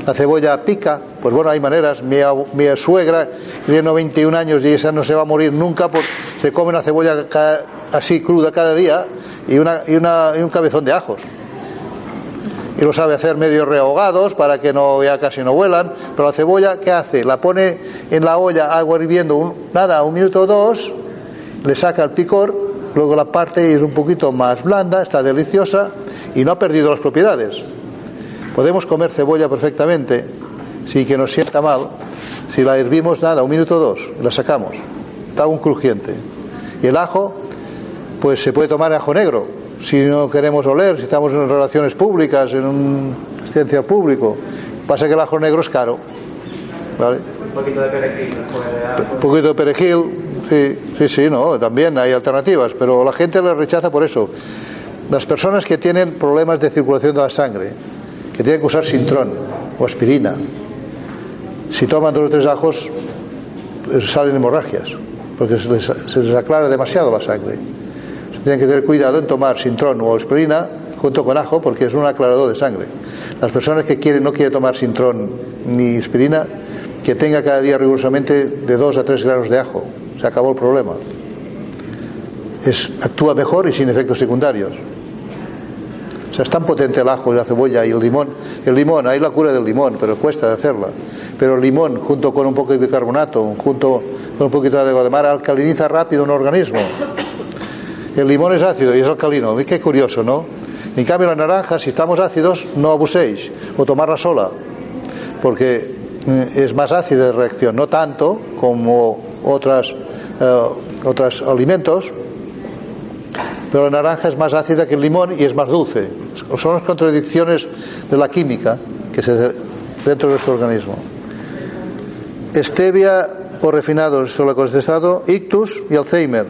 La cebolla pica, pues bueno, hay maneras. Mi, mi suegra tiene 91 años y esa no se va a morir nunca, porque se come una cebolla ca- así cruda cada día y, una, y, una, y un cabezón de ajos. Y lo sabe hacer medio rehogados para que no ya casi no vuelan. Pero la cebolla, ¿qué hace? La pone en la olla, agua hirviendo, un- nada, un minuto o dos, le saca el picor, luego la parte es un poquito más blanda, está deliciosa y no ha perdido las propiedades. Podemos comer cebolla perfectamente, sin que nos sienta mal, si la hervimos nada, un minuto o dos, la sacamos. Está un crujiente. Y el ajo, pues se puede tomar ajo negro, si no queremos oler, si estamos en relaciones públicas, en un asistencia al público. Pasa que el ajo negro es caro. ¿vale? Un poquito de perejil. Un poquito de perejil, sí, sí, sí, no, también hay alternativas, pero la gente le rechaza por eso. Las personas que tienen problemas de circulación de la sangre, que tienen que usar sintrón o aspirina, si toman dos o tres ajos, pues salen hemorragias, porque se les, aclara demasiado la sangre. Se tienen que tener cuidado en tomar sintrón o aspirina junto con ajo, porque es un aclarador de sangre. Las personas que quieren, no quieren tomar sintrón ni aspirina, que tenga cada día rigurosamente de 2 a 3 granos de ajo. Se acabó el problema. Actúa mejor y sin efectos secundarios. O sea, es tan potente el ajo y la cebolla y el limón. El limón, hay la cura del limón, pero cuesta hacerla. Pero el limón, junto con un poco de bicarbonato, junto con un poquito de agua de mar, alcaliniza rápido un organismo. El limón es ácido y es alcalino. Qué curioso, ¿no? En cambio, la naranja, si estamos ácidos, no abuséis. O tomarla sola. Porque eh, es más ácida de reacción. No tanto como otras, eh, otros alimentos. Pero la naranja es más ácida que el limón y es más dulce. Son las contradicciones de la química que se dentro de nuestro organismo. Stevia o refinados, esto lo he contestado, ictus y Alzheimer.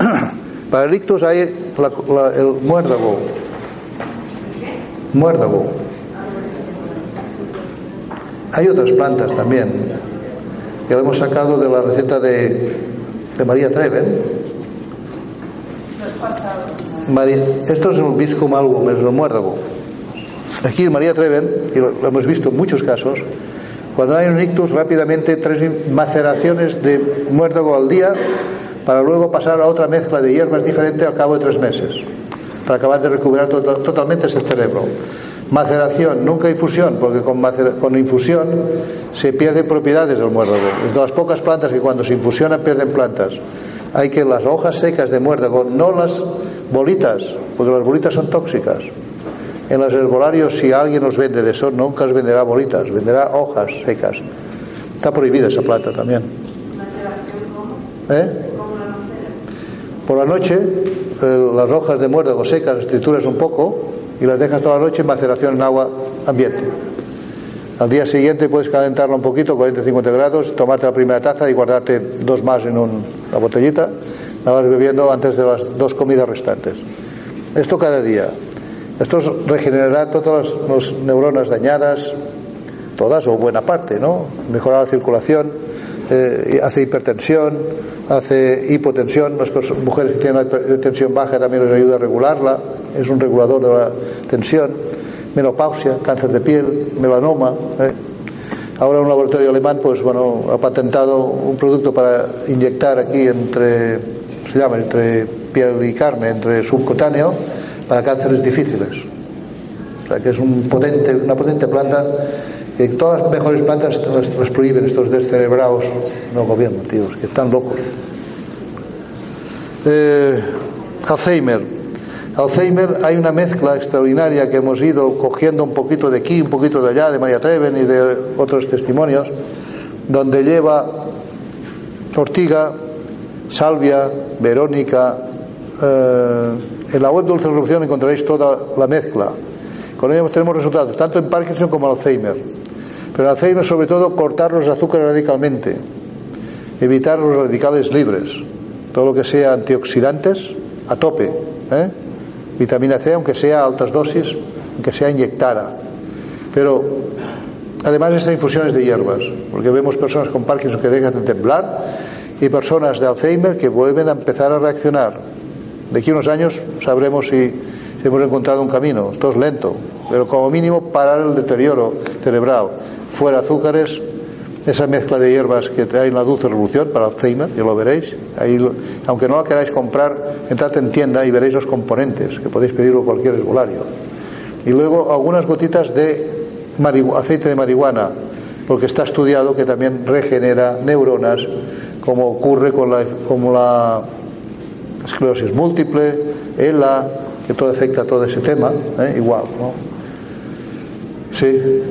Para el ictus hay la- el muérdago. Muérdago. Hay otras plantas también que lo hemos sacado de la receta de, de María Treven. Esto es un visco malvo, es el muérdago. Aquí María Treven, y lo, hemos visto en muchos casos, cuando hay un ictus, rápidamente tres maceraciones de muérdago al día para luego pasar a otra mezcla de hierbas diferente al cabo de tres meses, para acabar de recuperar to- totalmente ese cerebro. Maceración, nunca infusión, porque con, con infusión se pierden propiedades del muérdago. Las pocas plantas que cuando se infusionan pierden plantas. Hay que las hojas secas de muérdago, no las bolitas, porque las bolitas son tóxicas. En los herbolarios, si alguien os vende de eso, nunca os venderá bolitas, venderá hojas secas. Está prohibida esa planta también. ¿Eh? Por la noche, eh, las hojas de muérdago secas las trituras un poco y las dejas toda la noche en maceración en agua ambiente. Al día siguiente puedes calentarla un poquito, 40-50 grados, tomarte la primera taza y guardarte dos más en un- una botellita. La vas bebiendo antes de las dos comidas restantes. Esto cada día. Esto regenerará todas las neuronas dañadas, todas o buena parte, ¿no? Mejorar la circulación, eh, hace hipertensión, hace hipotensión. Las mujeres que tienen la hiper- tensión baja también les ayuda a regularla, es un regulador de la tensión. Menopausia, cáncer de piel, melanoma. ¿eh? Ahora un laboratorio alemán, pues bueno, ha patentado un producto para inyectar aquí entre, se llama entre piel y carne, entre subcutáneo, para cánceres difíciles. O sea, que es una potente planta. que todas las mejores plantas las, las prohíben estos descerebrados no gobierno, tíos, que están locos. Eh, Alzheimer. Alzheimer hay una mezcla extraordinaria que hemos ido cogiendo un poquito de aquí, un poquito de allá, de María Treven y de otros testimonios, donde lleva ortiga, salvia, verónica. eh, en la web de Dulce Revolución encontraréis toda la mezcla. Con ello tenemos resultados, tanto en Parkinson como en Alzheimer. Pero en Alzheimer, sobre todo, cortar los azúcares radicalmente, evitar los radicales libres, todo lo que sea antioxidantes a tope, ¿eh? Vitamina C, aunque sea a altas dosis, aunque sea inyectada. Pero además esta infusión es de hierbas, porque vemos personas con Parkinson que dejan de temblar y personas de Alzheimer que vuelven a empezar a reaccionar. De aquí a unos años sabremos si, si hemos encontrado un camino, todo es lento, pero como mínimo parar el deterioro cerebral. Fuera azúcares, esa mezcla de hierbas que en la dulce revolución para Alzheimer, ya lo veréis. Ahí, aunque no la queráis comprar, entrad en tienda y veréis los componentes, que podéis pedirlo cualquier herbolario. Y luego algunas gotitas de aceite de marihuana, porque está estudiado que también regenera neuronas, como ocurre con la, como la esclerosis múltiple, ELA, que todo afecta a todo ese tema, ¿eh? igual, ¿no? Sí.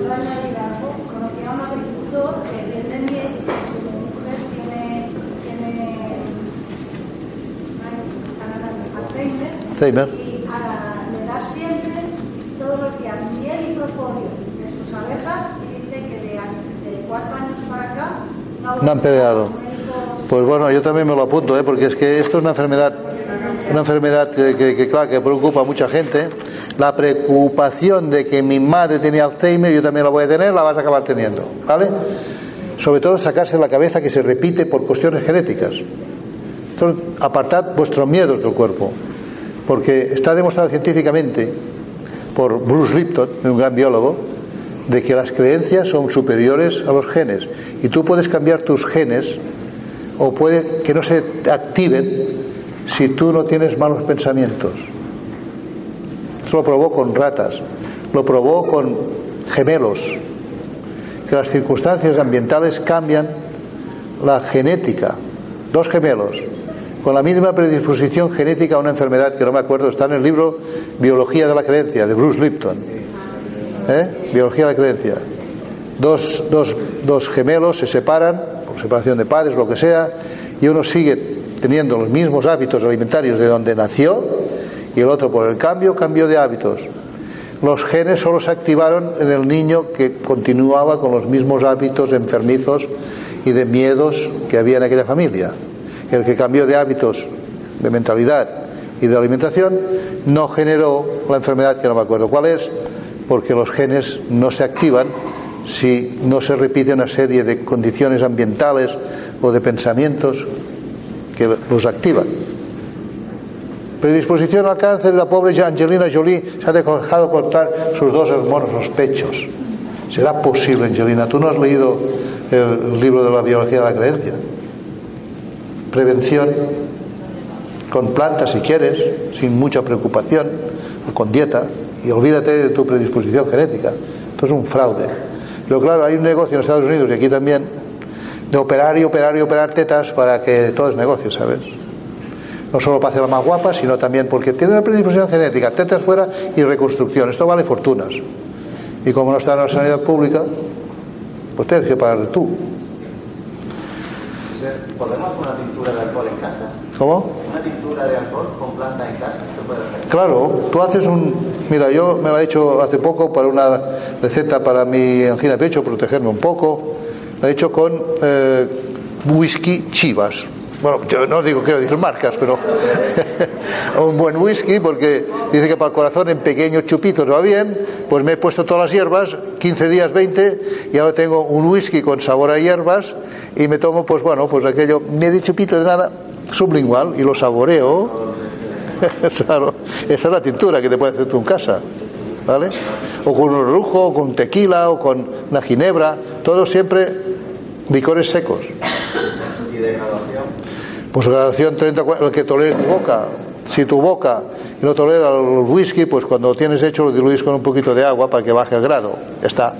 A- le da siempre todos los días miel y propóleo de sus abejas y dice que de, de cuatro años para acá no, No han peleado. Pues bueno, yo también me lo apunto, ¿eh? porque es que esto es una enfermedad, una enfermedad que, que, que, claro, que preocupa a mucha gente. La preocupación de que mi madre tenía Alzheimer, yo también la voy a tener, la vas a acabar teniendo, ¿vale? Sobre todo sacarse de la cabeza que se repite por cuestiones genéticas. Entonces, apartad vuestros miedos del cuerpo, porque está demostrado científicamente por Bruce Lipton, un gran biólogo, de que las creencias son superiores a los genes y tú puedes cambiar tus genes o puede que no se activen si tú no tienes malos pensamientos. Eso lo probó con ratas, lo probó con gemelos, que las circunstancias ambientales cambian la genética. Dos gemelos, con la mínima predisposición genética a una enfermedad que no me acuerdo, está en el libro Biología de la Creencia, de Bruce Lipton. ¿Eh? Biología de la Creencia. Dos, dos gemelos se separan, por separación de padres, lo que sea, y uno sigue teniendo los mismos hábitos alimentarios de donde nació, y el otro, por el cambio, cambió de hábitos. Los genes solo se activaron en el niño que continuaba con los mismos hábitos enfermizos y de miedos que había en aquella familia. El que cambió de hábitos, de mentalidad y de alimentación, no generó la enfermedad que no me acuerdo cuál es, porque los genes no se activan si no se repite una serie de condiciones ambientales o de pensamientos que los activan. Predisposición al cáncer, la pobre Angelina Jolie se ha dejado cortar sus dos hermosos pechos. ¿Será posible, Angelina? ¿Tú no has leído el libro de la biología de la creencia? Prevención con plantas si quieres, sin mucha preocupación, o con dieta, y olvídate de tu predisposición genética. Esto es un fraude. Pero claro, hay un negocio en Estados Unidos y aquí también de operar y operar y operar tetas para que todo es negocio, ¿sabes? No solo para hacerla más guapa, sino también porque tiene una predisposición genética, tetas fuera y reconstrucción. Esto vale fortunas. Y como no está en la sanidad pública, pues tienes que pagar tú. ¿Podemos una tintura de alcohol en casa? ¿Cómo? ¿Una tintura de alcohol con planta en casa? ¿Qué puede hacer? Claro, tú haces un... Mira, yo me lo he hecho hace poco para una receta para mi angina de pecho, protegerme un poco. Lo he hecho con eh, whisky chivas. Bueno, yo no digo, quiero decir marcas, pero un buen whisky porque dice que para el corazón en pequeños chupitos va bien. Pues me he puesto todas las hierbas, 15 días, 20, y ahora tengo un whisky con sabor a hierbas y me tomo, pues bueno, pues aquello, medio chupito de nada, sublingual, y lo saboreo. esa es la tintura que te puedes hacer tú en casa, ¿vale? O con un orujo, o con tequila, o con una ginebra, todo siempre licores secos. ¿Y de? Pues graduación 30, el que tolere tu boca. Si tu boca no tolera el whisky, pues cuando lo tienes hecho lo diluís con un poquito de agua para que baje el grado. Está.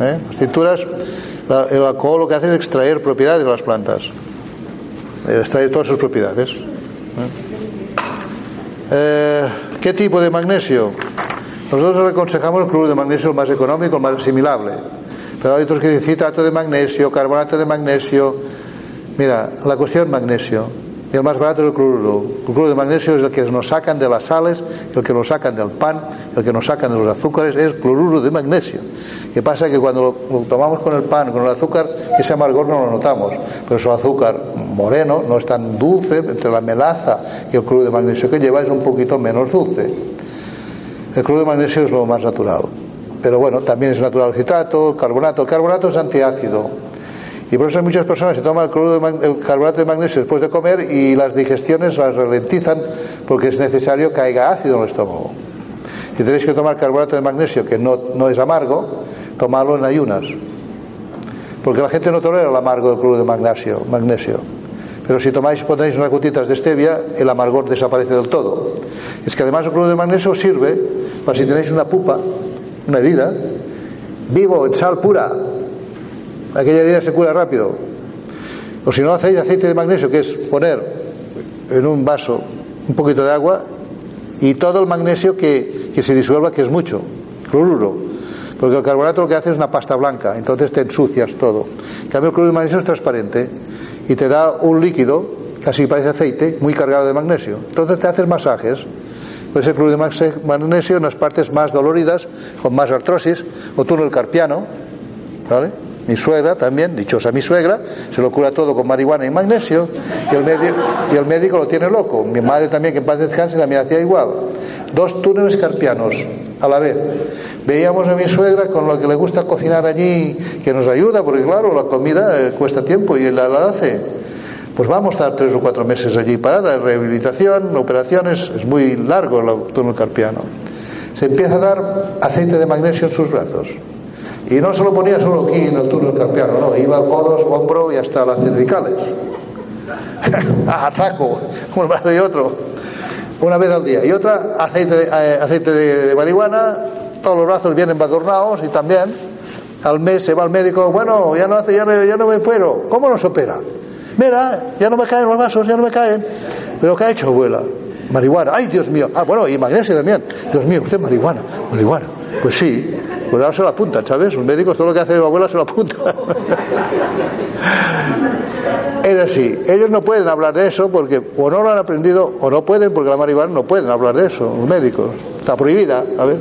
¿Eh? Las tinturas, el alcohol lo que hace es extraer propiedades de las plantas. Eh, Extraer todas sus propiedades. ¿Eh? ¿Qué tipo de magnesio? Nosotros aconsejamos el cloruro de magnesio más económico, más asimilable. Pero hay otros que dicen citrato de magnesio, carbonato de magnesio. Mira, la cuestión magnesio. El más barato es el cloruro. El cloruro de magnesio es el que nos sacan de las sales, el que nos sacan del pan, el que nos sacan de los azúcares, es cloruro de magnesio. ¿Qué pasa? Que cuando lo, tomamos con el pan, con el azúcar, ese amargor no lo notamos. Pero es azúcar moreno, no es tan dulce, entre la melaza y el cloruro de magnesio que lleva es un poquito menos dulce. El cloruro de magnesio es lo más natural. Pero bueno, también es natural el citrato, el carbonato. El carbonato es antiácido. Y por eso muchas personas que toman el, el carbonato de magnesio después de comer y las digestiones las ralentizan porque es necesario que haya ácido en el estómago. Si tenéis que tomar carbonato de magnesio, que no, no es amargo, tomarlo en ayunas. Porque la gente no tolera el amargo del cloruro de magnesio, magnesio. Pero si tomáis ponéis unas gotitas de stevia, el amargor desaparece del todo. Es que además el cloruro de magnesio sirve para si tenéis una pupa, una herida, vivo en sal pura, aquella herida se cura rápido. O si no hacéis aceite de magnesio, que es poner en un vaso un poquito de agua y todo el magnesio que, se disuelva, que es mucho, cloruro. Porque el carbonato lo que hace es una pasta blanca, entonces te ensucias todo. En cambio, el cloruro de magnesio es transparente y te da un líquido, casi parece aceite, muy cargado de magnesio. Entonces te haces masajes. Pues el cloruro de magnesio en las partes más doloridas, con más artrosis, o túnel carpiano, ¿vale? Mi suegra también, dichosa mi suegra, se lo cura todo con marihuana y magnesio, y el, médico, lo tiene loco. Mi madre también, que en paz descanse, también hacía igual. Dos túneles carpianos a la vez. Veíamos a mi suegra con lo que le gusta cocinar allí, que nos ayuda, porque claro, la comida eh, cuesta tiempo y la, la hace. Pues vamos a estar tres o cuatro meses allí parada, rehabilitación, operaciones, es muy largo el túnel carpiano. Se empieza a dar aceite de magnesio en sus brazos. Y no se lo ponía solo aquí en el túnel carpiano, no, iba a codos, hombro y hasta las cervicales. a atraco, un brazo y otro, una vez al día. Y otra, aceite de, eh, aceite de, marihuana, todos los brazos vienen embadurnados y también al mes se va al médico, bueno, ya no, hace, ya no, ya no me puedo. ¿Cómo nos opera? Mira, ya no me caen los vasos, ya no me caen. ¿Pero qué ha hecho, abuela? Marihuana. Ay, Dios mío. Ah, bueno, y magnesio también. Dios mío, usted marihuana, marihuana. Pues sí, pues ahora se lo apuntan, ¿sabes? Los médicos todo lo que hace mi abuela se lo apunta. Es así, ellos no pueden hablar de eso porque o no lo han aprendido o no pueden porque la marihuana no pueden hablar de eso, los médicos. Está prohibida, a ver.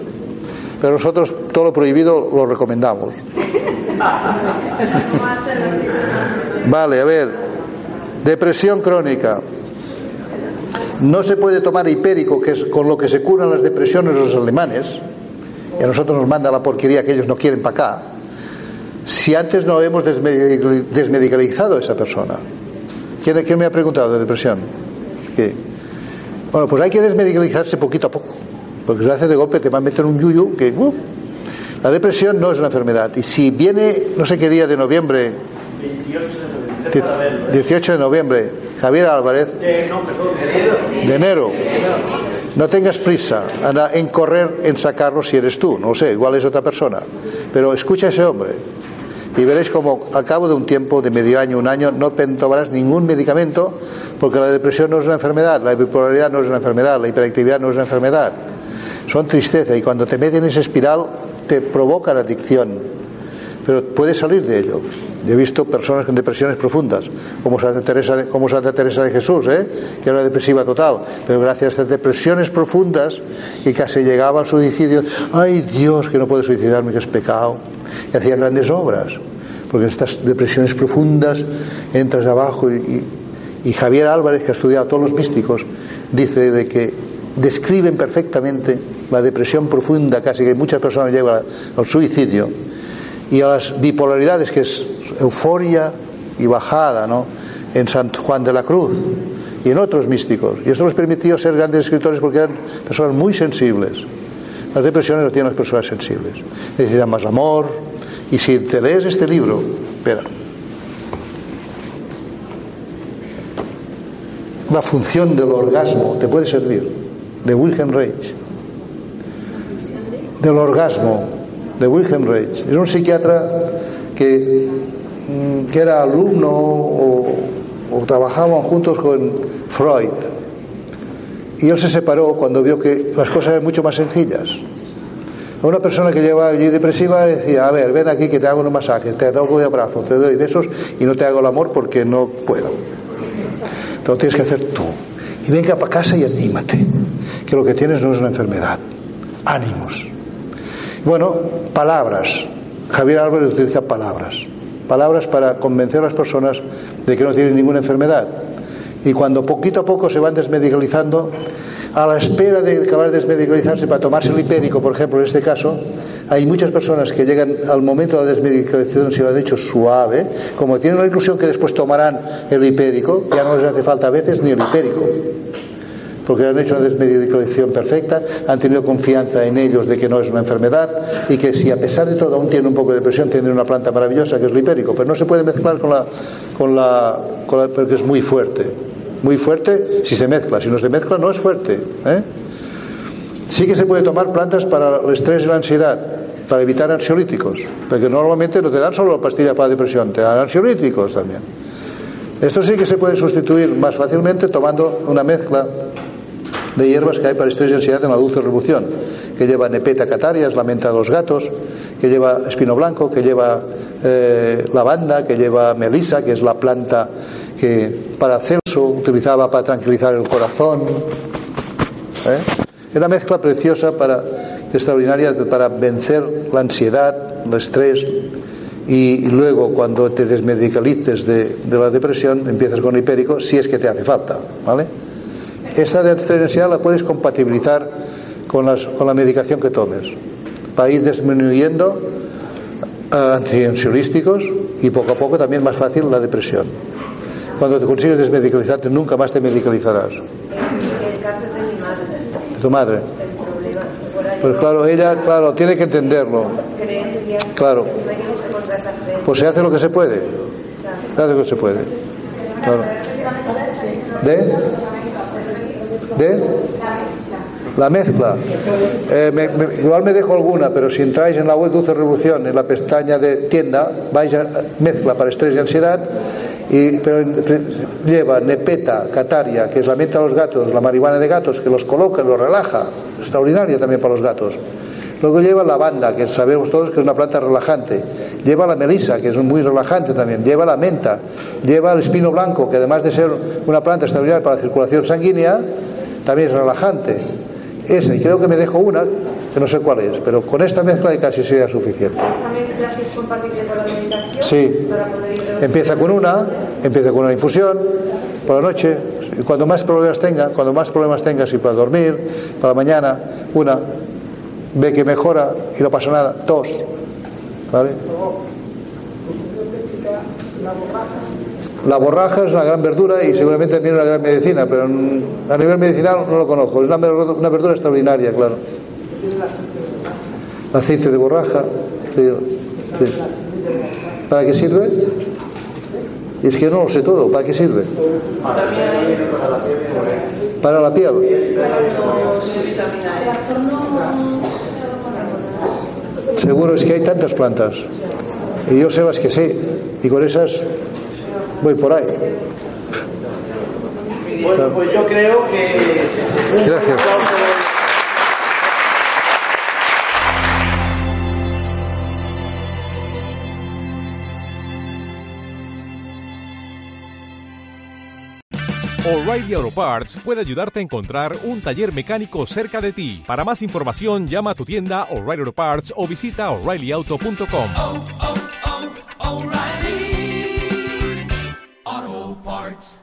Pero nosotros todo lo prohibido lo recomendamos. Vale, a ver. Depresión crónica. No se puede tomar hipérico, que es con lo que se curan las depresiones los alemanes, y a nosotros nos manda la porquería que ellos no quieren para acá, si antes no hemos desmedi- desmedicalizado a esa persona. ¿Quién, quién me ha preguntado de depresión? ¿Qué? Bueno, pues hay que desmedicalizarse poquito a poco, porque si lo haces de golpe te va a meter un yuyu que... ¡uh! la depresión no es una enfermedad, y si viene, no sé qué día de noviembre, 28 de noviembre. die- Déjala verlo, ¿eh? 18 de noviembre, Javier Álvarez, no, perdón, de enero. de enero. No tengas prisa en correr en sacarlo si eres tú, no sé, igual es otra persona. Pero escucha a ese hombre y veréis como al cabo de un tiempo, de medio año, un año, no tomarás ningún medicamento porque la depresión no es una enfermedad, la bipolaridad no es una enfermedad, la hiperactividad no es una enfermedad. Son tristeza y cuando te meten en esa espiral te provocan adicción. Pero puedes salir de ello. Yo he visto personas con depresiones profundas, como Santa Teresa de, como Santa Teresa de Jesús, ¿eh? que era depresiva total, pero gracias a estas depresiones profundas y casi llegaba al suicidio, ay Dios, que no puedo suicidarme, que es pecado, y hacía grandes obras, porque en estas depresiones profundas entras abajo y Javier Álvarez, que ha estudiado a todos los místicos, dice de que describen perfectamente la depresión profunda, casi que muchas personas llegan al suicidio, y a las bipolaridades, que es euforia y bajada, ¿no? En San Juan de la Cruz y en otros místicos. Y esto les permitió ser grandes escritores porque eran personas muy sensibles. Las depresiones las tienen las personas sensibles. Necesitan más amor. Y si te lees este libro, espera. La función del orgasmo te puede servir, de Wilhelm Reich. Del orgasmo, de Wilhelm Reich. Era un psiquiatra que, mm, que era alumno o, o trabajaban juntos con Freud. Y él se separó cuando vio que las cosas eran mucho más sencillas. Una persona que llevaba allí depresiva decía, a ver, ven aquí que te hago unos masajes, te doy de abrazos, te doy besos y no te hago el amor porque no puedo. Lo tienes que hacer tú. Y venga para casa y anímate, que lo que tienes no es una enfermedad. Ánimos. Bueno, palabras. Javier Álvarez utiliza palabras. Palabras para convencer a las personas de que no tienen ninguna enfermedad. Y cuando poquito a poco se van desmedicalizando, a la espera de acabar de desmedicalizarse para tomarse el hipérico, por ejemplo, en este caso, hay muchas personas que llegan al momento de la desmedicalización si lo han hecho suave, como tienen la ilusión que después tomarán el hipérico, ya no les hace falta a veces ni el hipérico porque han hecho una desmedicalización perfecta, han tenido confianza en ellos de que no es una enfermedad y que si a pesar de todo aún tienen un poco de depresión, tienen una planta maravillosa que es el hipérico, pero no se puede mezclar con la, con la, con la porque es muy fuerte. Muy fuerte si se mezcla, si no se mezcla no es fuerte. ¿eh? Sí que se puede tomar plantas para el estrés y la ansiedad, para evitar ansiolíticos, porque normalmente no te dan solo pastillas para depresión, te dan ansiolíticos también. Esto sí que se puede sustituir más fácilmente tomando una mezcla de hierbas que hay para estrés y ansiedad en la dulce revolución, que lleva nepeta catarias, la menta de los gatos, que lleva espino blanco, que lleva eh, lavanda, que lleva melisa, que es la planta que para Celso utilizaba para tranquilizar el corazón. ¿eh? Una mezcla preciosa para extraordinaria para vencer la ansiedad, el estrés y luego cuando te desmedicalices de, de la depresión empiezas con hipérico si es que te hace falta, ¿vale? Esta ansiedad la puedes compatibilizar con, las, con la medicación que tomes para ir disminuyendo antiansiolísticos y poco a poco también más fácil la depresión. Cuando te consigues desmedicalizarte nunca más te medicalizarás. El caso de mi madre. ¿De tu madre? Pues claro, ella, claro, tiene que entenderlo. Claro. Pues se hace lo que se puede. Se hace lo que se puede. ¿De? La mezcla. Eh, me- igual me dejo alguna, pero si entráis en la web Dulce Revolución, en la pestaña de tienda, vais a mezcla para estrés y ansiedad, y, pero lleva nepeta, cataria, que es la menta de los gatos, la marihuana de gatos, que los coloca, los relaja, extraordinaria también para los gatos. Luego lleva lavanda, que sabemos todos que es una planta relajante. Lleva la melisa, que es muy relajante también. Lleva la menta. Lleva el espino blanco, que además de ser una planta extraordinaria para la circulación sanguínea, también es relajante. Esa, y creo que me dejo una, que no sé cuál es, pero con esta mezcla casi sería suficiente. Esta mezcla sí es compatible con la meditación. Sí. Para poder ir Empieza con una, empieza con una infusión por la noche, y cuando más problemas tenga, cuando más problemas tengas y para dormir, para la mañana, una, ve que mejora y no pasa nada, dos, ¿vale? La borraja es una gran verdura y seguramente también una gran medicina, pero mm, a nivel medicinal no lo conozco. Es una una verdura extraordinaria, claro. Aceite de borraja. ¿Para qué sirve? Y es que no lo sé todo. ¿Para qué sirve? Para la piel. Seguro es que hay tantas plantas. Y yo sé las que sé. Y con esas voy por ahí. Bueno, pues yo creo que. Gracias. O'Reilly Auto Parts puede ayudarte a encontrar un taller mecánico cerca de ti. Para más información, llama a tu tienda O'Reilly Auto Parts o visita oreillyauto.com. oh, oh, Parts.